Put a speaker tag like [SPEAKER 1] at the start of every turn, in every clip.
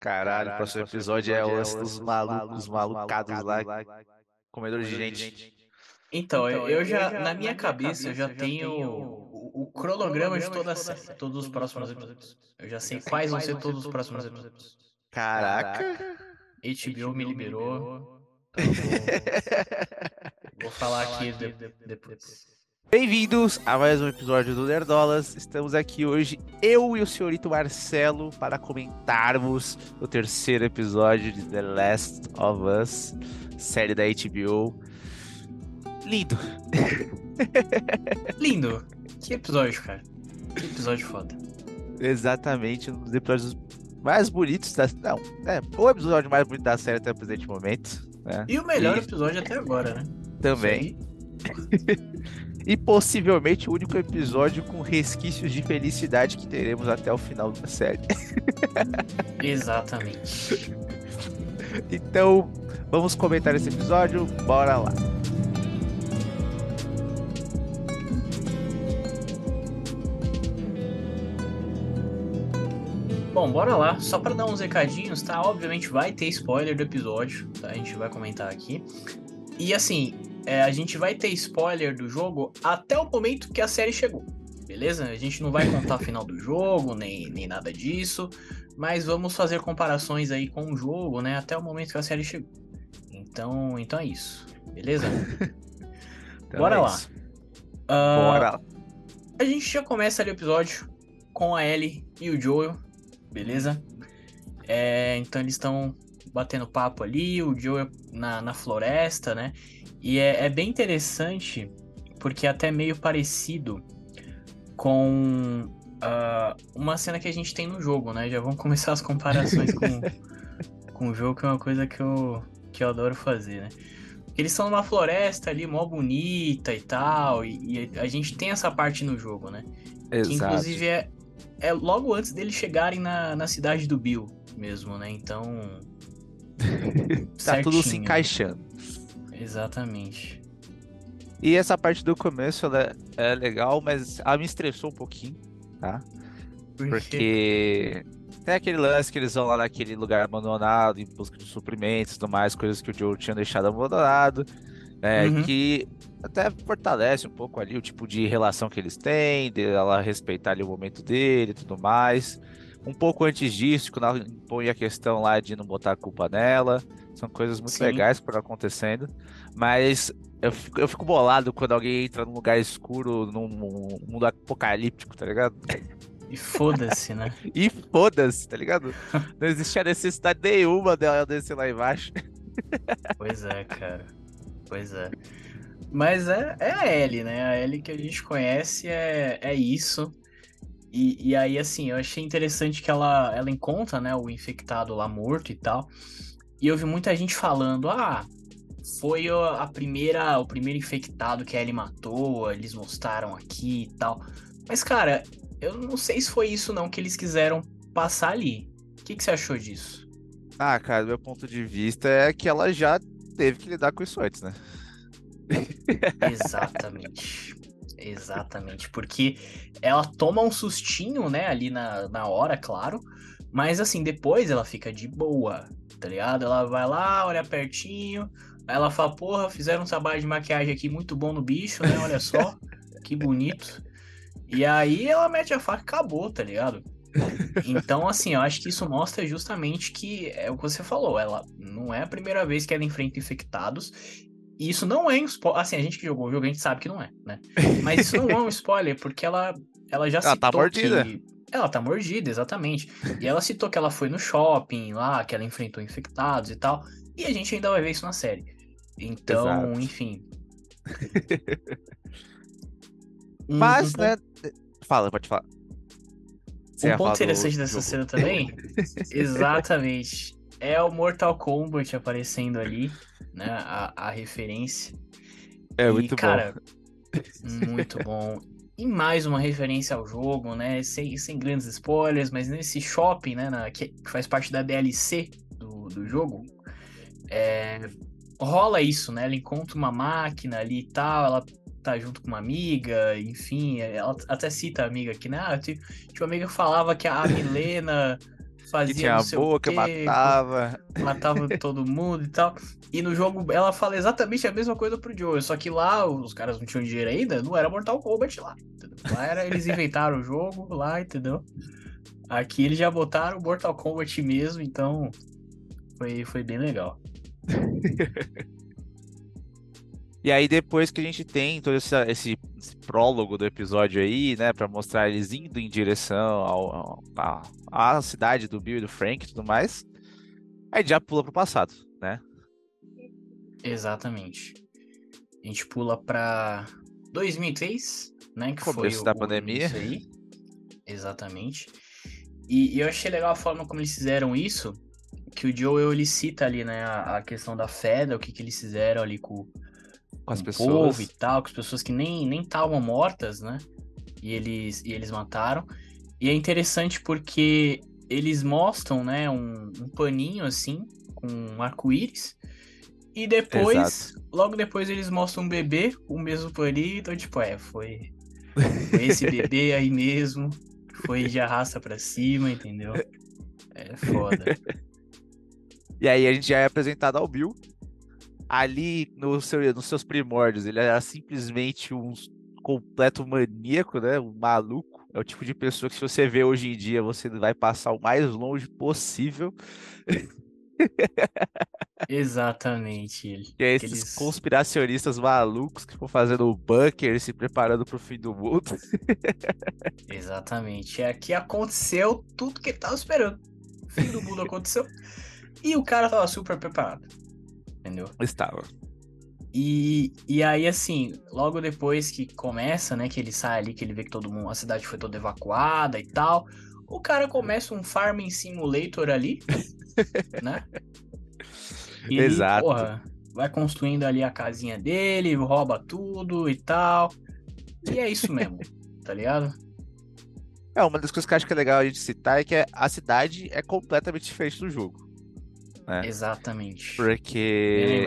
[SPEAKER 1] Caralho, o próximo episódio é os, os malucos, os malucados lá, comedores de gente.
[SPEAKER 2] Então, eu já, na minha cabeça, eu já tenho o, o cronograma de toda a série, todos os próximos episódios. Eu já sei quais vão ser todos os próximos episódios.
[SPEAKER 1] Caraca!
[SPEAKER 2] HBO me liberou. Então vou, vou falar aqui de, depois.
[SPEAKER 1] Bem-vindos a mais um episódio do Nerdolas. Estamos aqui hoje, eu e o senhorito Marcelo, para comentarmos o terceiro episódio de The Last of Us, série da HBO. Lindo!
[SPEAKER 2] Lindo! Que episódio, cara. Que episódio foda.
[SPEAKER 1] Exatamente, um dos episódios mais bonitos da. Não, é o episódio mais bonito da série até o presente momento. Né?
[SPEAKER 2] E o melhor e... episódio até agora, né?
[SPEAKER 1] Também. e possivelmente o único episódio com resquícios de felicidade que teremos até o final da série.
[SPEAKER 2] Exatamente.
[SPEAKER 1] Então, vamos comentar esse episódio, bora lá.
[SPEAKER 2] Bom, bora lá. Só para dar uns recadinhos, tá? Obviamente vai ter spoiler do episódio, tá? A gente vai comentar aqui. E assim, é, a gente vai ter spoiler do jogo até o momento que a série chegou, beleza? A gente não vai contar o final do jogo, nem, nem nada disso, mas vamos fazer comparações aí com o jogo, né? Até o momento que a série chegou. Então, então é isso, beleza? então Bora é lá. Uh, Bora lá. A gente já começa ali o episódio com a Ellie e o Joel, beleza? É, então eles estão batendo papo ali, o Joel na, na floresta, né? E é, é bem interessante, porque é até meio parecido com uh, uma cena que a gente tem no jogo, né? Já vamos começar as comparações com, com o jogo, que é uma coisa que eu, que eu adoro fazer, né? Eles são numa floresta ali, mó bonita e tal, e, e a gente tem essa parte no jogo, né? Exato. Que inclusive é, é logo antes deles chegarem na, na cidade do Bill mesmo, né? Então.
[SPEAKER 1] tá tudo se encaixando.
[SPEAKER 2] Exatamente.
[SPEAKER 1] E essa parte do começo ela é legal, mas ela me estressou um pouquinho, tá? Por Porque tem aquele lance que eles vão lá naquele lugar abandonado em busca de suprimentos e tudo mais, coisas que o Joe tinha deixado abandonado, né? Uhum. Que até fortalece um pouco ali o tipo de relação que eles têm, de ela respeitar ali o momento dele e tudo mais. Um pouco antes disso, quando ela impõe a questão lá de não botar a culpa nela. São coisas muito Sim. legais que foram acontecendo. Mas eu fico, eu fico bolado quando alguém entra num lugar escuro, num mundo apocalíptico, tá ligado?
[SPEAKER 2] E foda-se, né?
[SPEAKER 1] e foda-se, tá ligado? Não existia necessidade nenhuma dela descer lá embaixo.
[SPEAKER 2] pois é, cara. Pois é. Mas é, é a Ellie, né? A Ellie que a gente conhece é, é isso. E, e aí, assim, eu achei interessante que ela, ela encontra, né, o infectado lá morto e tal. E eu vi muita gente falando, ah, foi a primeira, o primeiro infectado que a Ellie matou, eles mostraram aqui e tal. Mas, cara, eu não sei se foi isso não que eles quiseram passar ali. O que, que você achou disso?
[SPEAKER 1] Ah, cara, meu ponto de vista é que ela já teve que lidar com isso antes, né?
[SPEAKER 2] Exatamente. Exatamente. Porque ela toma um sustinho, né, ali na, na hora, claro. Mas assim, depois ela fica de boa tá ligado? Ela vai lá, olha pertinho, aí ela fala, porra, fizeram um trabalho de maquiagem aqui muito bom no bicho, né? Olha só, que bonito. E aí ela mete a faca e acabou, tá ligado? Então, assim, eu acho que isso mostra justamente que é o que você falou, ela não é a primeira vez que ela enfrenta infectados. E isso não é um spoiler. Assim, a gente que jogou o jogo, a gente sabe que não é, né? Mas isso não é um spoiler, porque ela, ela já ela citou tá mordida. que ela tá mordida, exatamente. E ela citou que ela foi no shopping lá, que ela enfrentou infectados e tal. E a gente ainda vai ver isso na série. Então, Exato. enfim.
[SPEAKER 1] um, Mas, um né? Ponto... Fala, pode falar.
[SPEAKER 2] Você um ponto interessante dessa cena também, exatamente, é o Mortal Kombat aparecendo ali, né? A, a referência.
[SPEAKER 1] É e, muito cara,
[SPEAKER 2] bom. Muito bom. E mais uma referência ao jogo, né? Sem, sem grandes spoilers, mas nesse shopping, né? Na, que, que, faz parte da DLC do, do jogo, é, rola isso, né? Ela encontra uma máquina ali e tal, ela tá junto com uma amiga, enfim, ela até cita a amiga aqui, né? Ah, tinha uma amiga que falava que a Milena fazia
[SPEAKER 1] que tinha a boca,
[SPEAKER 2] quê,
[SPEAKER 1] matava.
[SPEAKER 2] matava todo mundo e tal. E no jogo ela fala exatamente a mesma coisa pro Joe, só que lá os caras não tinham dinheiro ainda, não era Mortal Kombat lá. entendeu? Lá era, eles inventaram o jogo lá, entendeu? Aqui eles já botaram Mortal Kombat mesmo, então foi, foi bem legal.
[SPEAKER 1] E aí, depois que a gente tem todo esse, esse, esse prólogo do episódio aí, né, pra mostrar eles indo em direção ao, ao- à, cidade do Bill e do Frank e tudo mais, aí já pula pro passado, né?
[SPEAKER 2] Exatamente. A gente pula pra 2003, né? Que
[SPEAKER 1] Começo
[SPEAKER 2] foi o,
[SPEAKER 1] da
[SPEAKER 2] o
[SPEAKER 1] pandemia.
[SPEAKER 2] aí. Exatamente. E, e eu achei legal a forma como eles fizeram isso, que o Joel ele cita ali, né, a, a questão da fé, né, o que, que eles fizeram ali com,
[SPEAKER 1] Com as pessoas.
[SPEAKER 2] povo e tal, com as pessoas que nem nem estavam mortas, né? E eles, e eles mataram. E é interessante porque eles mostram, né, um, um paninho assim, com um arco-íris. E depois,
[SPEAKER 1] Exato.
[SPEAKER 2] logo depois, eles mostram um bebê com o mesmo paninho. Então, tipo, é, foi, foi esse bebê aí mesmo. Foi de arrasta pra cima, entendeu? É foda.
[SPEAKER 1] E aí a gente já é apresentado ao Bill. Ali no seu, nos seus primórdios, ele era simplesmente um completo maníaco, né? Um maluco. É o tipo de pessoa que se você vê hoje em dia, você vai passar o mais longe possível.
[SPEAKER 2] Exatamente. Ele.
[SPEAKER 1] Que é esses
[SPEAKER 2] Aqueles-
[SPEAKER 1] conspiracionistas malucos que ficam fazendo o bunker, se preparando pro fim do mundo.
[SPEAKER 2] Exatamente. É que aconteceu tudo que ele tava esperando. O fim do mundo aconteceu. E o cara tava super preparado. Entendeu?
[SPEAKER 1] Estava.
[SPEAKER 2] E, e aí, assim, logo depois que começa, né, que ele sai ali, que ele vê que todo mundo, a cidade foi toda evacuada e tal, o cara começa um farming simulator ali, né? E ele,
[SPEAKER 1] Exato.
[SPEAKER 2] porra, vai construindo ali a casinha dele, rouba tudo e tal. E é isso mesmo, tá ligado?
[SPEAKER 1] É, uma das coisas que eu acho que é legal a gente citar é que a cidade é completamente diferente do jogo. Né?
[SPEAKER 2] Exatamente.
[SPEAKER 1] Porque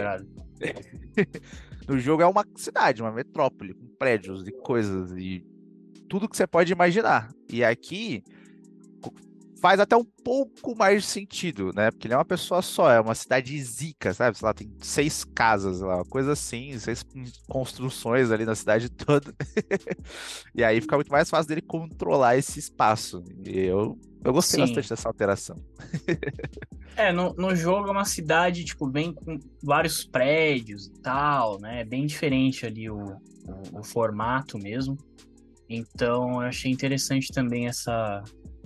[SPEAKER 1] no jogo é uma cidade, uma metrópole, com prédios e coisas e tudo que você pode imaginar. E aqui faz até um pouco mais de sentido, né? Porque ele é uma pessoa só, é uma cidade zica, sabe? Sei lá, tem seis casas lá, uma coisa assim, seis construções ali na cidade toda. e aí fica muito mais fácil dele controlar esse espaço. E eu, eu gostei
[SPEAKER 2] Sim.
[SPEAKER 1] bastante dessa alteração.
[SPEAKER 2] É, no, no jogo é uma cidade, tipo, bem com vários prédios e tal, né? É bem diferente ali o, o, o formato mesmo. Então eu achei interessante também essa,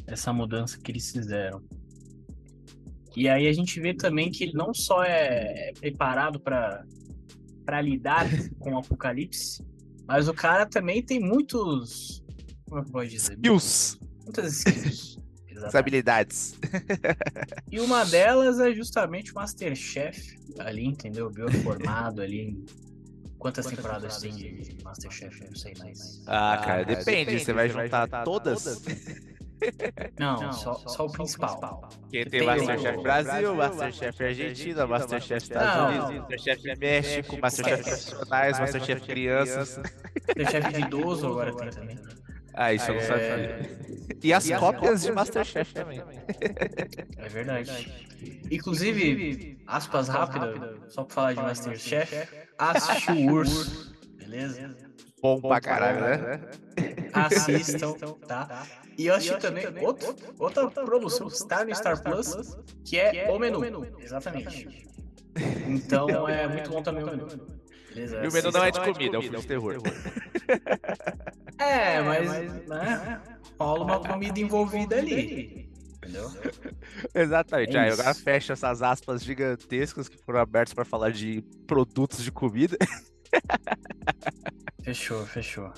[SPEAKER 2] essa mudança que eles fizeram. E aí a gente vê também que ele não só é preparado para para lidar com o apocalipse, mas o cara também tem muitos. Como é que eu posso dizer?
[SPEAKER 1] Skills,
[SPEAKER 2] Muitas skills.
[SPEAKER 1] as
[SPEAKER 2] Exatamente.
[SPEAKER 1] habilidades.
[SPEAKER 2] E uma delas é justamente o Masterchef ali, entendeu? Bioformado ali. Quantas, temporadas, tem de Masterchef? Eu não sei mais.
[SPEAKER 1] Ah, cara, depende. Você vai juntar todas?
[SPEAKER 2] Não, só, só o principal.
[SPEAKER 1] Porque tem
[SPEAKER 2] Tem
[SPEAKER 1] Masterchef Brasil, Masterchef Argentina, Masterchef Estados
[SPEAKER 2] Não.
[SPEAKER 1] Unidos, Masterchef México, Masterchef Profissionais, Masterchef Crianças.
[SPEAKER 2] Masterchef de idoso agora tem também.
[SPEAKER 1] Ah, isso eu não
[SPEAKER 2] É.
[SPEAKER 1] sabia. E as cópias de Masterchef também.
[SPEAKER 2] É verdade. Inclusive, aspas rápidas, só pra falar de Masterchef, assiste o urso. Beleza?
[SPEAKER 1] Bom pra caralho, né?
[SPEAKER 2] Assistam, tá? E eu assisti também outro, outra produção que está no Star Plus, que é O Menu. Exatamente. Então é muito bom também o menu. Beleza?
[SPEAKER 1] E o menu não é de comida, é um filme de terror.
[SPEAKER 2] É, mas né, rola uma comida envolvida ali. Entendeu?
[SPEAKER 1] Exatamente.
[SPEAKER 2] É
[SPEAKER 1] Aí agora fecha essas aspas gigantescas que foram abertas pra falar de produtos de comida.
[SPEAKER 2] Fechou, fechou.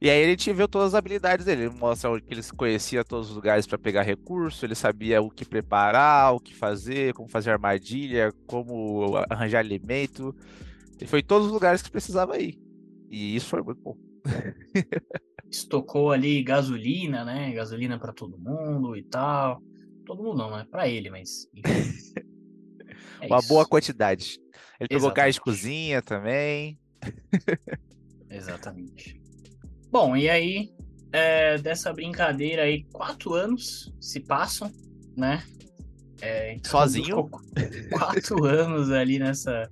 [SPEAKER 1] E aí a gente viu todas as habilidades dele. Ele mostra que ele conhecia todos os lugares para pegar recurso, ele sabia o que preparar, o que fazer, como fazer armadilha, como arranjar alimento. Ele foi em todos os lugares que precisava ir. E isso foi muito bom.
[SPEAKER 2] Estocou ali gasolina, né? Gasolina pra todo mundo e tal. Todo mundo não, né? Pra ele, mas. É
[SPEAKER 1] Uma
[SPEAKER 2] isso.
[SPEAKER 1] boa quantidade. Ele pegou gás de
[SPEAKER 2] Exatamente.
[SPEAKER 1] cozinha também.
[SPEAKER 2] Exatamente. Bom, e aí, é, dessa brincadeira aí, quatro anos se passam, né? É,
[SPEAKER 1] então Sozinho?
[SPEAKER 2] Quatro anos ali nessa,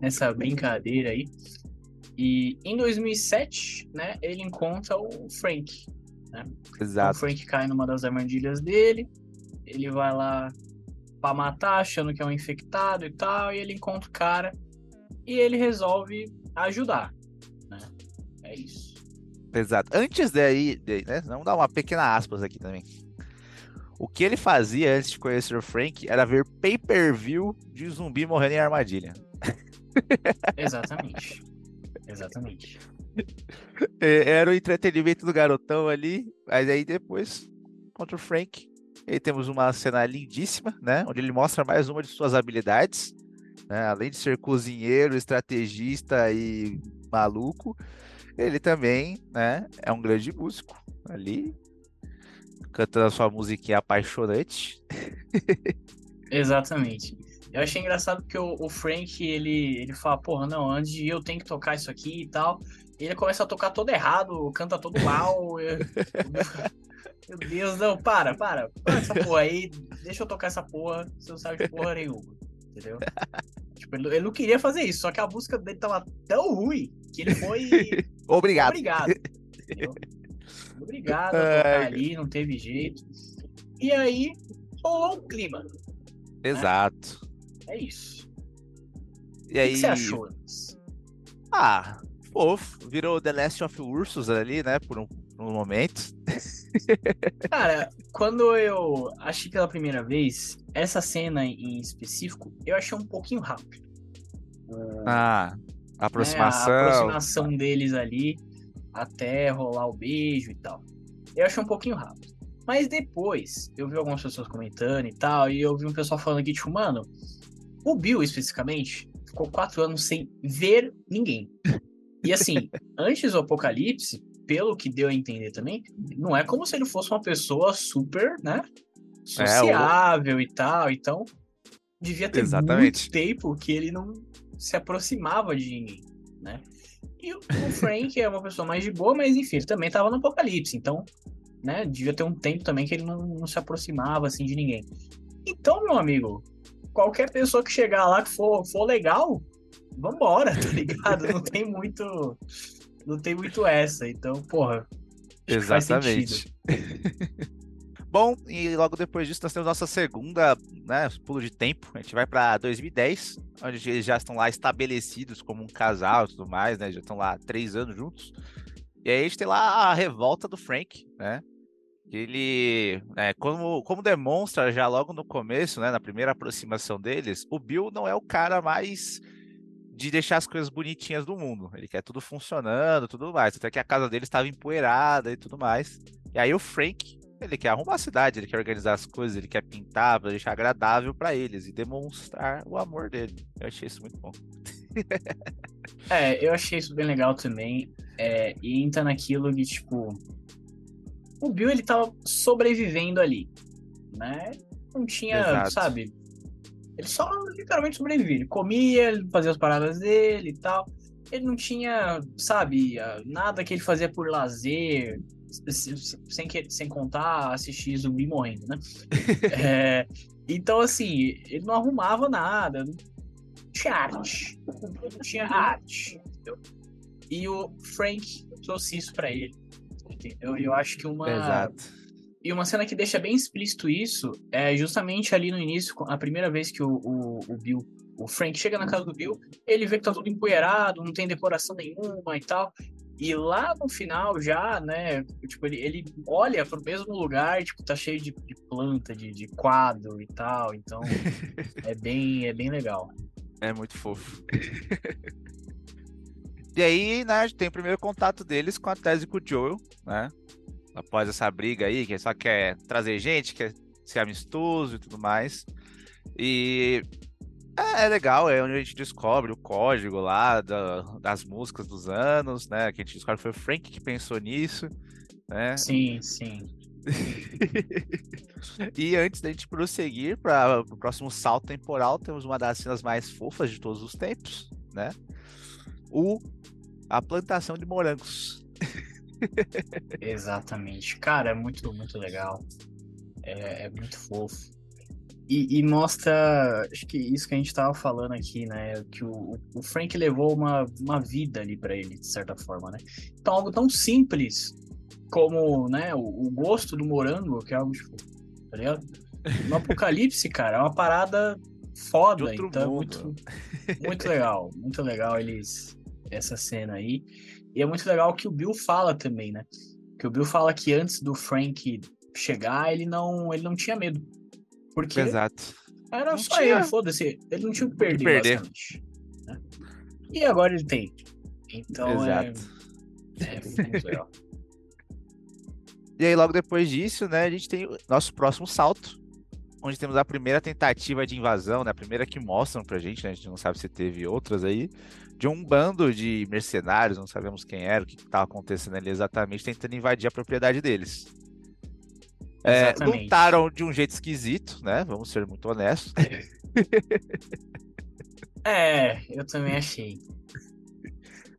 [SPEAKER 2] nessa brincadeira aí. E em 2007, né, ele encontra o Frank. Né?
[SPEAKER 1] Exato.
[SPEAKER 2] O Frank cai numa das armadilhas dele. Ele vai lá pra matar, achando que é um infectado e tal. E ele encontra o cara. E ele resolve ajudar. Né? É isso.
[SPEAKER 1] Exato. Antes daí, né, vamos dar uma pequena aspas aqui também. O que ele fazia antes de conhecer o Frank era ver pay-per-view de zumbi morrendo em armadilha.
[SPEAKER 2] Exatamente. Exatamente.
[SPEAKER 1] É, era o entretenimento do garotão ali, mas aí depois, contra o Frank, aí temos uma cena lindíssima, né? Onde ele mostra mais uma de suas habilidades. Né? Além de ser cozinheiro, estrategista e maluco, ele também né, é um grande músico ali, cantando a sua musiquinha apaixonante.
[SPEAKER 2] Exatamente. Eu achei engraçado porque o, o, Frank, ele, ele fala, porra, não, antes de eu tenho que tocar isso aqui e tal. E ele começa a tocar todo errado, canta todo mal. eu... Meu Deus, não, para, para. Para essa porra aí, deixa eu tocar essa porra, você não sabe de porra nenhuma. Entendeu? tipo, ele, ele, não queria fazer isso, só que a música dele tava tão ruim que ele foi.
[SPEAKER 1] Obrigado.
[SPEAKER 2] Obrigado. Obrigado a tocar ali, não teve jeito. E aí, rolou um clima. Né?
[SPEAKER 1] Exato.
[SPEAKER 2] Né? É isso.
[SPEAKER 1] E aí...
[SPEAKER 2] O que você achou?
[SPEAKER 1] Ah, fofo. Virou The Last of Ursus ali, né? Por um, por um momento.
[SPEAKER 2] Cara, quando eu achei pela primeira vez, essa cena em específico, eu achei um pouquinho rápido.
[SPEAKER 1] Ah, aproximação. Né?
[SPEAKER 2] A aproximação deles ali até rolar o beijo e tal. Eu achei um pouquinho rápido. Mas depois, eu vi algumas pessoas comentando e tal, e eu vi um pessoal falando aqui, tipo, mano, o Bill especificamente ficou quatro anos sem ver ninguém. E assim, antes do apocalipse, pelo que deu a entender também, não é como se ele fosse uma pessoa super, né? Sociável é, e tal. Então, devia ter Exatamente. muito tempo que ele não se aproximava de ninguém, né? E o Frank é uma pessoa mais de boa, mas enfim, ele também tava no apocalipse, então, né, devia ter um tempo também que ele não, não se aproximava, assim, de ninguém. Então, meu amigo, qualquer pessoa que chegar lá que for, for legal, vambora, tá ligado? Não tem muito. Não tem muito essa. Então, porra.
[SPEAKER 1] Exatamente. Bom, e logo depois disso nós temos nossa segunda, né, pulo de tempo. A gente vai para 2010, onde eles já estão lá estabelecidos como um casal e tudo mais, né? Já estão lá três anos juntos. E aí a gente tem lá a revolta do Frank, né? Ele, né, como, como demonstra já logo no começo, né, na primeira aproximação deles, o Bill não é o cara mais de deixar as coisas bonitinhas do mundo. Ele quer tudo funcionando, tudo mais. Até que a casa dele estava empoeirada e tudo mais. E aí o Frank ele quer arrumar a cidade, ele quer organizar as coisas, ele quer pintar para deixar agradável para eles e demonstrar o amor dele. Eu achei isso muito bom.
[SPEAKER 2] é, eu achei isso bem legal também. É, e entra naquilo de tipo. O Bill ele tava sobrevivendo ali, né? Não tinha, Exato. sabe? Ele só literalmente sobrevivia. Ele comia, ele fazia as paradas dele e tal. Ele não tinha, sabe, nada que ele fazia por lazer, sem, que, sem contar assistir zumbi morrendo, né? é, então, assim, ele não arrumava nada, não tinha arte, não tinha arte, entendeu? E o Frank trouxe isso pra ele, entendeu? Eu acho que uma...
[SPEAKER 1] Exato.
[SPEAKER 2] E uma cena que deixa bem explícito isso é justamente ali no início, a primeira vez que o, o, o Bill o Frank chega na casa do Bill, ele vê que tá tudo empoeirado, não tem decoração nenhuma e tal. E lá no final já, né, tipo, ele, ele olha pro mesmo lugar, tipo, tá cheio de, de planta, de, de quadro e tal, então é bem, é bem legal.
[SPEAKER 1] É muito fofo. e aí, né, tem o primeiro contato deles com a tese com o Joel, né, após essa briga aí, que só quer trazer gente, quer ser amistoso e tudo mais. E é, é, legal, é onde a gente descobre o código lá da, das músicas dos anos, né? Que a gente descobre que foi o Frank que pensou nisso, né?
[SPEAKER 2] Sim, sim.
[SPEAKER 1] e antes da gente prosseguir para o próximo salto temporal, temos uma das cenas mais fofas de todos os tempos, né? O a plantação de morangos.
[SPEAKER 2] Exatamente. Cara, é muito, muito legal. É, é muito fofo. E, e, mostra, acho que isso que a gente tava falando aqui, né? Que o, o Frank levou uma, uma vida ali para ele, de certa forma, né? Então, algo tão simples como, né, o, o gosto do morango, que é algo, tipo, tá ligado? No Apocalipse, cara, é uma parada foda, então é muito, muito legal, muito legal eles, essa cena aí. E é muito legal que o Bill fala também, né? Que o Bill fala que antes do Frank chegar, ele não, ele não tinha medo porque
[SPEAKER 1] Exato.
[SPEAKER 2] era não só tinha... ele, foda-se. Ele não tinha o que perder, perder. Né? E agora ele tem. Então é- Exato. é. É.
[SPEAKER 1] E aí, logo depois disso, né, a gente tem o nosso próximo salto, onde temos a primeira tentativa de invasão, né, a primeira que mostram pra gente, né, a gente não sabe se teve outras aí, de um bando de mercenários, não sabemos quem era, o que estava acontecendo ali exatamente, tentando invadir a propriedade deles. É, lutaram de um jeito esquisito, né? Vamos ser muito honestos.
[SPEAKER 2] É, eu também achei.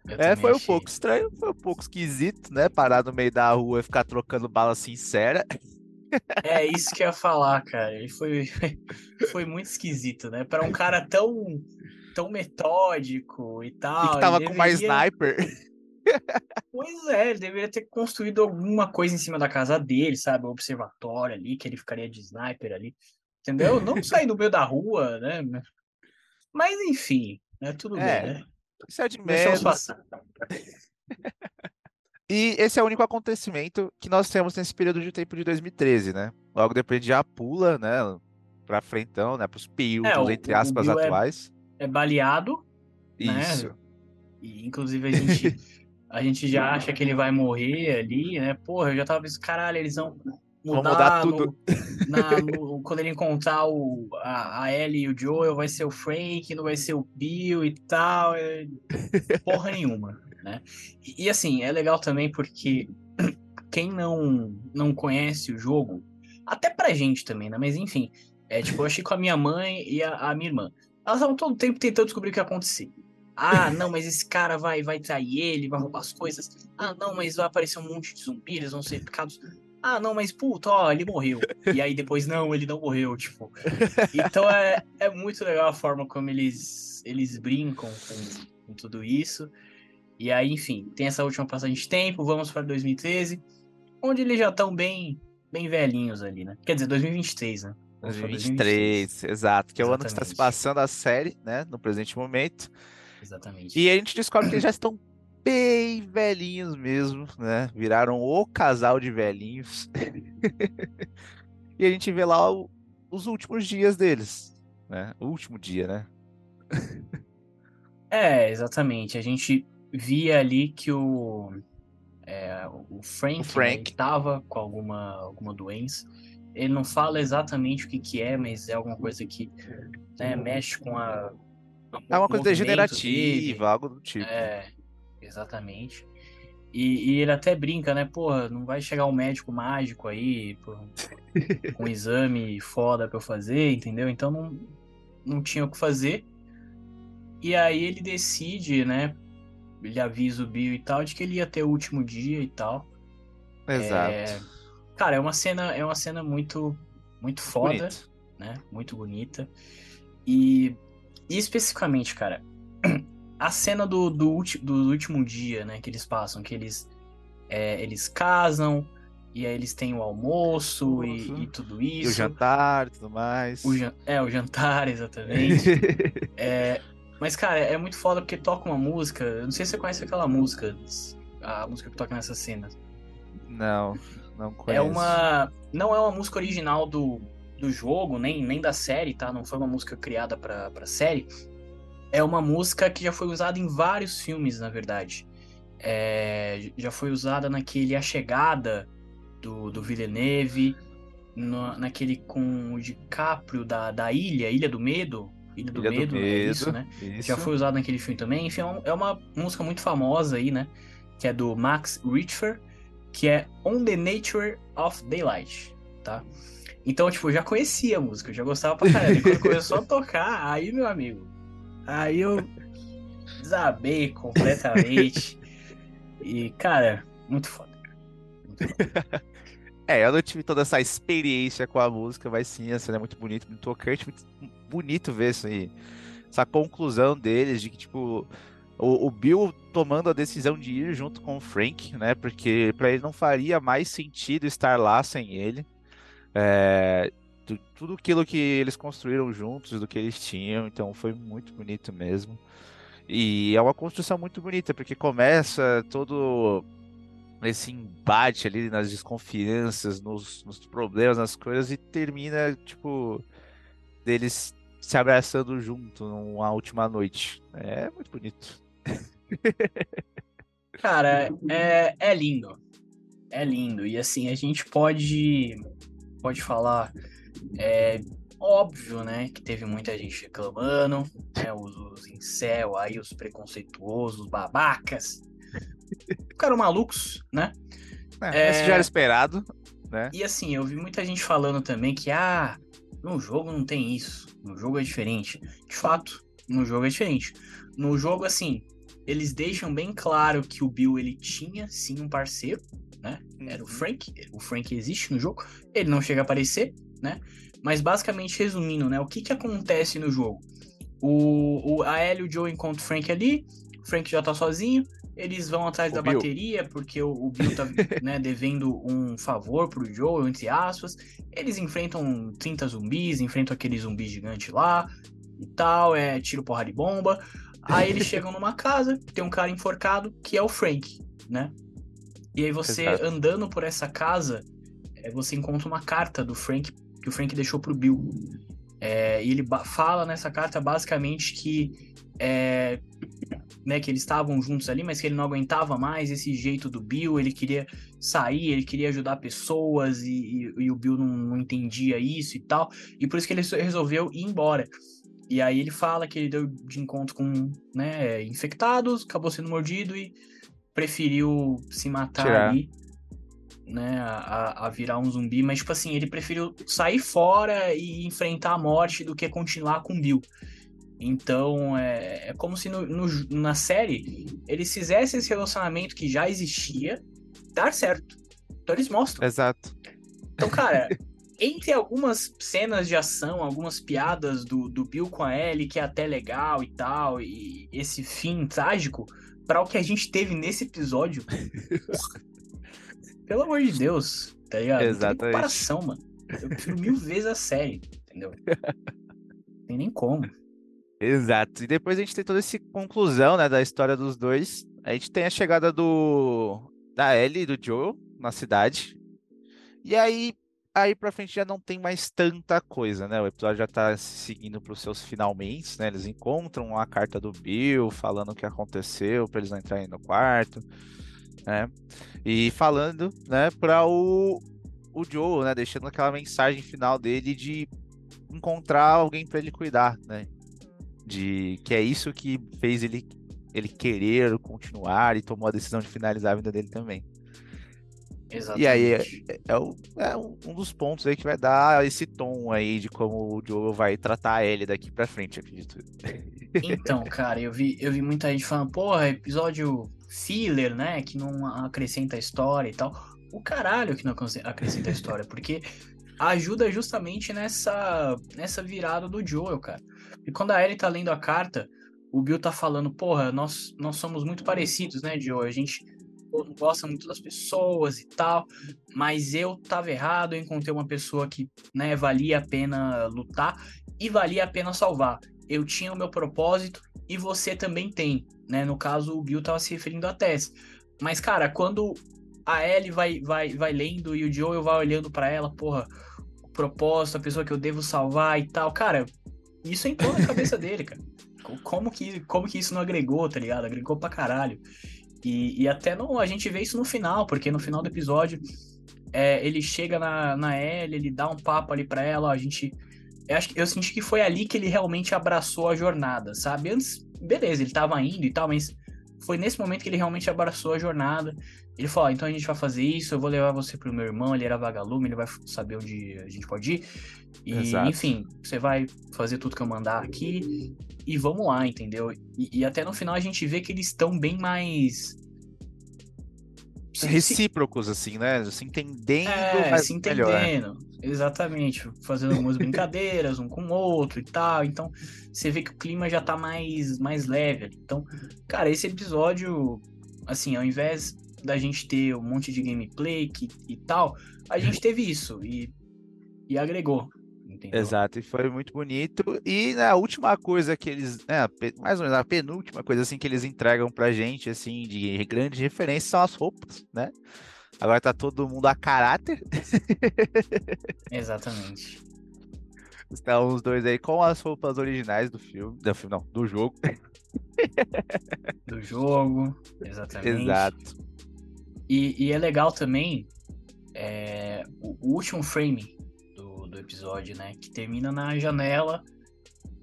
[SPEAKER 1] Eu é, foi achei. um pouco estranho, foi um pouco esquisito, né? Parar no meio da rua e ficar trocando bala sincera.
[SPEAKER 2] É isso que eu ia falar, cara. Ele foi, foi muito esquisito, né? Para um cara tão, tão metódico e tal.
[SPEAKER 1] E que tava com mais sniper.
[SPEAKER 2] Pois é, ele deveria ter construído alguma coisa em cima da casa dele, sabe? Um observatório ali, que ele ficaria de sniper ali. Entendeu? Não sair no meio da rua, né? Mas enfim, né? Tudo é, bem, né?
[SPEAKER 1] Isso é de menos. E esse é o único acontecimento que nós temos nesse período de tempo de 2013, né? Logo depois já pula, né? Pra frentão, né? Pros períodos, é, entre aspas, é atuais.
[SPEAKER 2] É, é baleado.
[SPEAKER 1] Isso.
[SPEAKER 2] Né? E, inclusive a gente a gente já acha que ele vai morrer ali, né? Porra, eu já tava pensando, caralho, eles vão mudar,
[SPEAKER 1] mudar tudo.
[SPEAKER 2] No, na, no, quando ele encontrar o, a, a Ellie e o Joel, vai ser o Frank, não vai ser o Bill e tal. É... Porra nenhuma, né? E, e, assim, é legal também porque quem não, não conhece o jogo, até pra gente também, né? Mas enfim, é tipo, eu achei com a minha mãe e a, a minha irmã. Elas estavam todo o tempo tentando descobrir o que ia acontecer. Ah, não, mas esse cara vai, vai trair ele, vai roubar as coisas. Ah, não, mas vai aparecer um monte de zumbis, eles vão ser picados. Ah, não, mas puta, ó, ele morreu. E aí depois, não, ele não morreu, tipo. Então é, é muito legal a forma como eles, eles brincam com, com tudo isso. E aí, enfim, tem essa última passagem de tempo, vamos para 2013, onde eles já estão bem, bem velhinhos ali, né? Quer dizer, 2023, né?
[SPEAKER 1] 2023, 2023, exato, que é o ano que está se passando a série, né, no presente momento.
[SPEAKER 2] Exatamente.
[SPEAKER 1] E a gente descobre que eles já estão bem velhinhos mesmo, né? Viraram o casal de velhinhos. e a gente vê lá o, os últimos dias deles, né? O último dia, né?
[SPEAKER 2] é, exatamente. A gente via ali que o é, o Frank, o Frank. Né, tava com alguma, alguma doença. Ele não fala exatamente o que, que é, mas é alguma coisa que né, mexe com a
[SPEAKER 1] é uma coisa degenerativa, dele. algo do tipo.
[SPEAKER 2] É, exatamente. E, e, ele até brinca, né? Porra, não vai chegar um médico mágico aí com um exame foda pra eu fazer, entendeu? Então não, não tinha o que fazer. E aí ele decide, né? Ele avisa o Bill e tal, de que ele ia ter o último dia e tal.
[SPEAKER 1] Exato. É...
[SPEAKER 2] Cara, é uma cena, é uma cena muito, muito foda, Bonito. né? Muito bonita. E e especificamente, cara, a cena do, do, do, último dia, né, que eles passam, que eles, é, eles casam, e aí eles têm o almoço e, e, tudo isso.
[SPEAKER 1] E o jantar e tudo mais.
[SPEAKER 2] O é, o jantar, exatamente. é, mas, cara, é muito foda porque toca uma música. Eu não sei se você conhece aquela música, a música que toca nessa cena.
[SPEAKER 1] Não, não conheço.
[SPEAKER 2] É uma. Não é uma música original do, do jogo, nem, nem da série, tá? Não foi uma música criada pra, pra série. É uma música que já foi usada em vários filmes, na verdade. É, já foi usada naquele A Chegada do, do Villeneuve, no, naquele com o DiCaprio da, da Ilha, Ilha do Medo. Ilha do, Ilha Medo, do Medo, é isso, né? Isso. Já foi usado naquele filme também. Enfim, é, é uma música muito famosa aí, né? Que é do Max Richter, que é On the Nature of Daylight, tá? Então, tipo, eu já conhecia a música, eu já gostava pra caralho. E quando começou a tocar, aí, meu amigo, aí eu desabei completamente. E, cara, muito foda. Muito
[SPEAKER 1] foda. É, eu não tive toda essa experiência com a música, mas sim, a cena é muito bonita, muito tocante, muito bonito ver isso aí. Essa conclusão deles de que, tipo, o, o, Bill tomando a decisão de ir junto com o Frank, né? Porque para ele não faria mais sentido estar lá sem ele. É, tudo aquilo que eles construíram juntos, do que eles tinham, então foi muito bonito mesmo. E é uma construção muito bonita, porque começa todo esse embate ali nas desconfianças, nos, nos problemas, nas coisas, e termina, tipo, deles se abraçando junto numa última noite. É muito bonito.
[SPEAKER 2] Cara, é, é lindo. É lindo. E assim, a gente pode, pode falar. É óbvio, né? Que teve muita gente reclamando, né? Os, os incel aí, os preconceituosos, babacas ficaram malucos, né?
[SPEAKER 1] É, Esse já era esperado, né?
[SPEAKER 2] E assim, eu vi muita gente falando também que, ah, no jogo não tem isso, no jogo é diferente. De fato, no jogo é diferente. No jogo, assim, eles deixam bem claro que o Bill, ele tinha, sim, um parceiro, né? Era o uhum. Frank, o Frank existe no jogo, ele não chega a aparecer, né? Mas basicamente, resumindo, né? O que que acontece no jogo? O, o, a Ellie e o Joe encontram o Frank ali, o Frank já tá sozinho, eles vão atrás o da Bill. bateria, porque o, o Bill tá né, devendo um favor pro Joe, entre aspas. Eles enfrentam 30 zumbis, enfrentam aquele zumbi gigante lá e tal, é tiro porra de bomba. Aí eles chegam numa casa, tem um cara enforcado, que é o Frank, né? E aí você, Exato. andando por essa casa, é, você encontra uma carta do Frank, que o Frank deixou pro Bill. É, e ele fala nessa carta basicamente que é, né, que eles estavam juntos ali, mas que ele não aguentava mais esse jeito do Bill, ele queria sair, ele queria ajudar pessoas e, e, e o Bill não, não, entendia isso e tal, e por isso que ele resolveu ir embora. E aí ele fala que ele deu de encontro com né, infectados, acabou sendo mordido e preferiu se matar Tirar. ali, né, a, a virar um zumbi, mas tipo assim, ele preferiu sair fora e enfrentar a morte do que continuar com Bill. Então, é, é como se no, no, na série eles fizessem esse relacionamento que já existia dar certo. Então eles mostram.
[SPEAKER 1] Exato.
[SPEAKER 2] Então, cara, entre algumas cenas de ação, algumas piadas do, do Bill com a Ellie, que é até legal e tal, e esse fim trágico, para o que a gente teve nesse episódio. pelo amor de Deus, tá ligado?
[SPEAKER 1] Exatamente. Não
[SPEAKER 2] comparação, mano. Eu prefiro mil vezes a série, entendeu? Não tem nem como.
[SPEAKER 1] Exato. E depois a gente tem toda essa conclusão, né, da história dos dois. A gente tem a chegada do da Ellie e do Joe na cidade. E aí aí pra frente já não tem mais tanta coisa, né? O episódio já tá seguindo pros seus finalmente, né? Eles encontram a carta do Bill falando o que aconteceu para eles não entrarem no quarto, né? E falando, né, para o o Joe, né, deixando aquela mensagem final dele de encontrar alguém para ele cuidar, né? de que é isso que fez ele ele querer continuar e tomou a decisão de finalizar a vida dele também.
[SPEAKER 2] Exatamente.
[SPEAKER 1] E aí é, é, é, um dos pontos aí que vai dar esse tom aí de como o Joe vai tratar ele daqui pra frente, acredito.
[SPEAKER 2] Então, cara, eu vi, eu vi muita gente falando, porra, episódio filler, né? Que não acrescenta a história e tal. O caralho que não acrescenta a história, porque ajuda justamente nessa, nessa virada do Joel, cara. E quando a Ellie tá lendo a carta, o Bill tá falando, porra, nós, nós somos muito parecidos, né, Joe? A gente não gosta muito das pessoas e tal, mas eu tava errado, eu encontrei uma pessoa que, né, valia a pena lutar e valia a pena salvar. Eu tinha o meu propósito e você também tem, né? No caso, o Bill tava se referindo a Tess. Mas, cara, quando a Ellie vai, vai, vai lendo e o Joel vai olhando para ela, porra, o propósito, a pessoa que eu devo salvar e tal, cara, isso entrou na cabeça dele, cara. Como que, como que isso não agregou, tá ligado? Agregou pra caralho. E, e até no, a gente vê isso no final, porque no final do episódio é, ele chega na, na Ellie, ele dá um papo ali pra ela, a gente. Eu, acho, eu senti que foi ali que ele realmente abraçou a jornada, sabe? Antes, beleza, ele tava indo e tal, mas foi nesse momento que ele realmente abraçou a jornada. Ele falou: então a gente vai fazer isso, eu vou levar você pro meu irmão, ele era vagalume, ele vai saber onde a gente pode ir. E, Exato. enfim, você vai fazer tudo que eu mandar aqui e vamos lá, entendeu? E, e até no final a gente vê que eles estão bem mais
[SPEAKER 1] se, recíprocos, se... assim, né? Se entendendo,
[SPEAKER 2] é, se entendendo. Melhor. Exatamente. Fazendo algumas brincadeiras, um com o outro e tal. Então, você vê que o clima já tá mais, mais leve. Então, cara, esse episódio, assim, ao invés da gente ter um monte de gameplay que, e tal, a gente teve isso e, e agregou. Entendeu?
[SPEAKER 1] Exato, e foi muito bonito. E né, a última coisa que eles, né, mais ou menos a penúltima coisa assim que eles entregam pra gente, assim, de grande referência são as roupas, né? Agora tá todo mundo a caráter.
[SPEAKER 2] Exatamente.
[SPEAKER 1] Estão os dois aí com as roupas originais do filme, do filme não, do jogo.
[SPEAKER 2] Do jogo, exatamente.
[SPEAKER 1] Exato.
[SPEAKER 2] E, e é legal também é, o, o último frame do episódio, né? Que termina na janela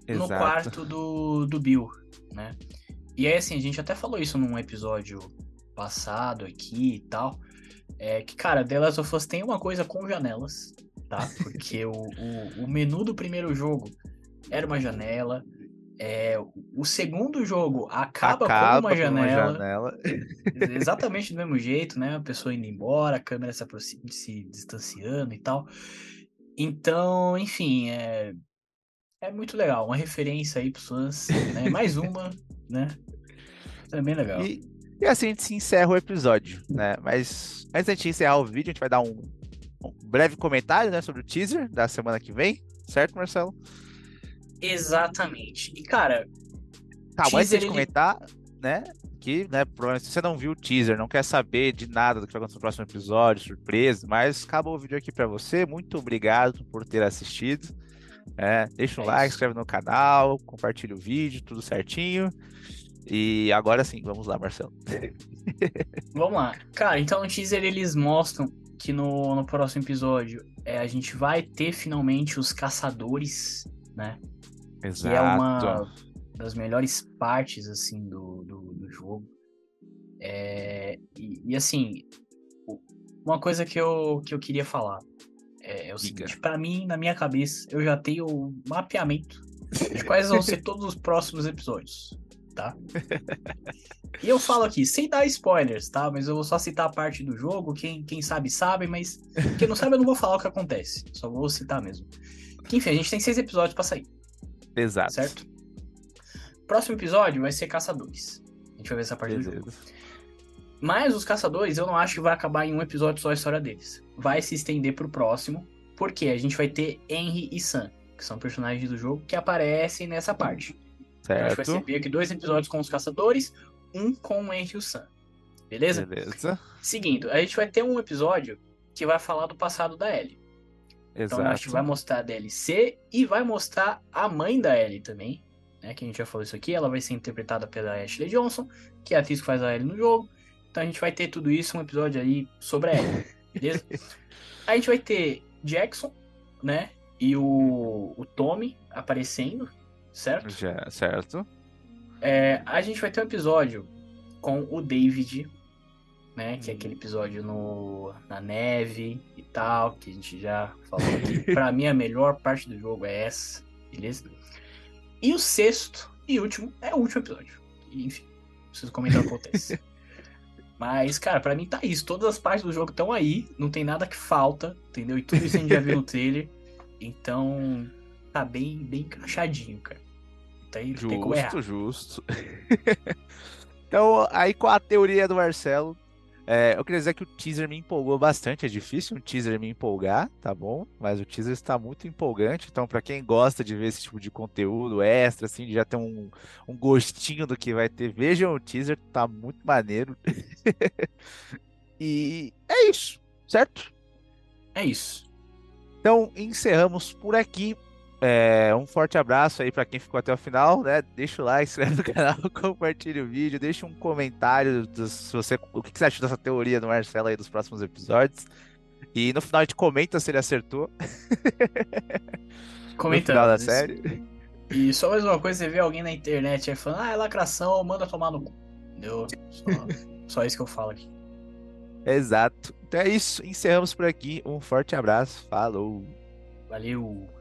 [SPEAKER 2] Exato. no quarto do, do Bill, né? E aí, assim, a gente até falou isso num episódio passado aqui e tal. É que, cara, The Last of Us tem uma coisa com janelas, tá? Porque o, o, o, menu do primeiro jogo era uma janela. É, o segundo jogo acaba, acaba com uma janela. Uma janela. exatamente do mesmo jeito, né? A pessoa indo embora, a câmera se, se distanciando e tal. Então, enfim, é, é muito legal. Uma referência aí para fãs, né? Mais uma, né? É bem legal.
[SPEAKER 1] E, e, assim a gente se encerra o episódio, né? Mas antes da gente encerrar o vídeo, a gente vai dar um, um breve comentário né, sobre o teaser da semana que vem, certo, Marcelo?
[SPEAKER 2] Exatamente. E, cara.
[SPEAKER 1] Calma, antes de ele... comentar, né? Que, né, se você não viu o teaser, não quer saber de nada do que vai acontecer no próximo episódio, surpresa, mas acabou o vídeo aqui para você. Muito obrigado por ter assistido. É, deixa um é like, inscreve no canal, compartilha o vídeo, tudo certinho. E agora sim, vamos lá, Marcelo.
[SPEAKER 2] vamos lá. Cara, então no teaser eles mostram que no, no próximo episódio é, a gente vai ter finalmente os caçadores, né?
[SPEAKER 1] Exato.
[SPEAKER 2] Que é uma das melhores partes, assim, do, do jogo. É, e, e, assim, uma coisa que eu, que eu queria falar é, é o seguinte, para mim, na minha cabeça, eu já tenho o um mapeamento de quais vão ser todos os próximos episódios, tá? E eu falo aqui, sem dar spoilers, tá? Mas eu vou só citar a parte do jogo, quem, quem sabe, sabe, mas quem não sabe eu não vou falar o que acontece, só vou citar mesmo. Que, enfim, a gente tem seis episódios para sair.
[SPEAKER 1] Exato.
[SPEAKER 2] Certo? Próximo episódio vai ser Caçadores. A gente vai ver essa parte Beleza. do jogo. Mas os Caçadores, eu não acho que vai acabar em um episódio só a história deles. Vai se estender pro próximo, porque a gente vai ter Henry e Sam, que são personagens do jogo, que aparecem nessa parte.
[SPEAKER 1] Certo.
[SPEAKER 2] Então a gente vai ter aqui dois episódios com os Caçadores, um com o Henry e o Sam. Beleza?
[SPEAKER 1] Beleza.
[SPEAKER 2] Seguindo, a gente vai ter um episódio que vai falar do passado da Ellie.
[SPEAKER 1] Exato.
[SPEAKER 2] Então a gente vai mostrar a DLC e vai mostrar a mãe da Ellie também, né, que a gente já falou isso aqui, ela vai ser interpretada pela Ashley Johnson, que é a atriz que faz a Ellie no jogo. Então a gente vai ter tudo isso, um episódio aí sobre a Ellie, beleza? a gente vai ter Jackson, né, e o, o Tommy aparecendo, certo?
[SPEAKER 1] Já, certo.
[SPEAKER 2] É, a gente vai ter um episódio com o David, né, que é aquele episódio no, na neve e tal, que a gente já falou aqui. pra mim, a melhor parte do jogo é essa, beleza? E o sexto e último é o último episódio. Enfim, preciso comentar o que acontece. Mas, cara, para mim tá isso. Todas as partes do jogo estão aí, não tem nada que falta, entendeu? E tudo isso a gente já viu no trailer. Então, tá bem, bem encaixadinho, cara.
[SPEAKER 1] Tem, justo, tem como errar. justo. então, aí com a teoria do Marcelo, é, eu queria dizer que o teaser me empolgou bastante. É difícil um teaser me empolgar, tá bom? Mas o teaser está muito empolgante. Então, para quem gosta de ver esse tipo de conteúdo extra, assim, de já ter um, um gostinho do que vai ter, vejam o teaser, tá muito maneiro. e é isso, certo?
[SPEAKER 2] É isso.
[SPEAKER 1] Então, encerramos por aqui. É, um forte abraço aí para quem ficou até o final, né? Deixa o like, inscreve no canal, compartilha o vídeo, deixa um comentário do, se você, o que você achou dessa teoria do Marcelo aí dos próximos episódios. E no final a gente comenta se ele acertou.
[SPEAKER 2] Comentando.
[SPEAKER 1] Da série.
[SPEAKER 2] E só mais uma coisa, você vê alguém na internet aí falando, ah, é lacração, manda tomar no cu. Entendeu? Só, só isso que eu falo aqui.
[SPEAKER 1] Exato. Então é isso, encerramos por aqui. Um forte abraço. Falou.
[SPEAKER 2] Valeu.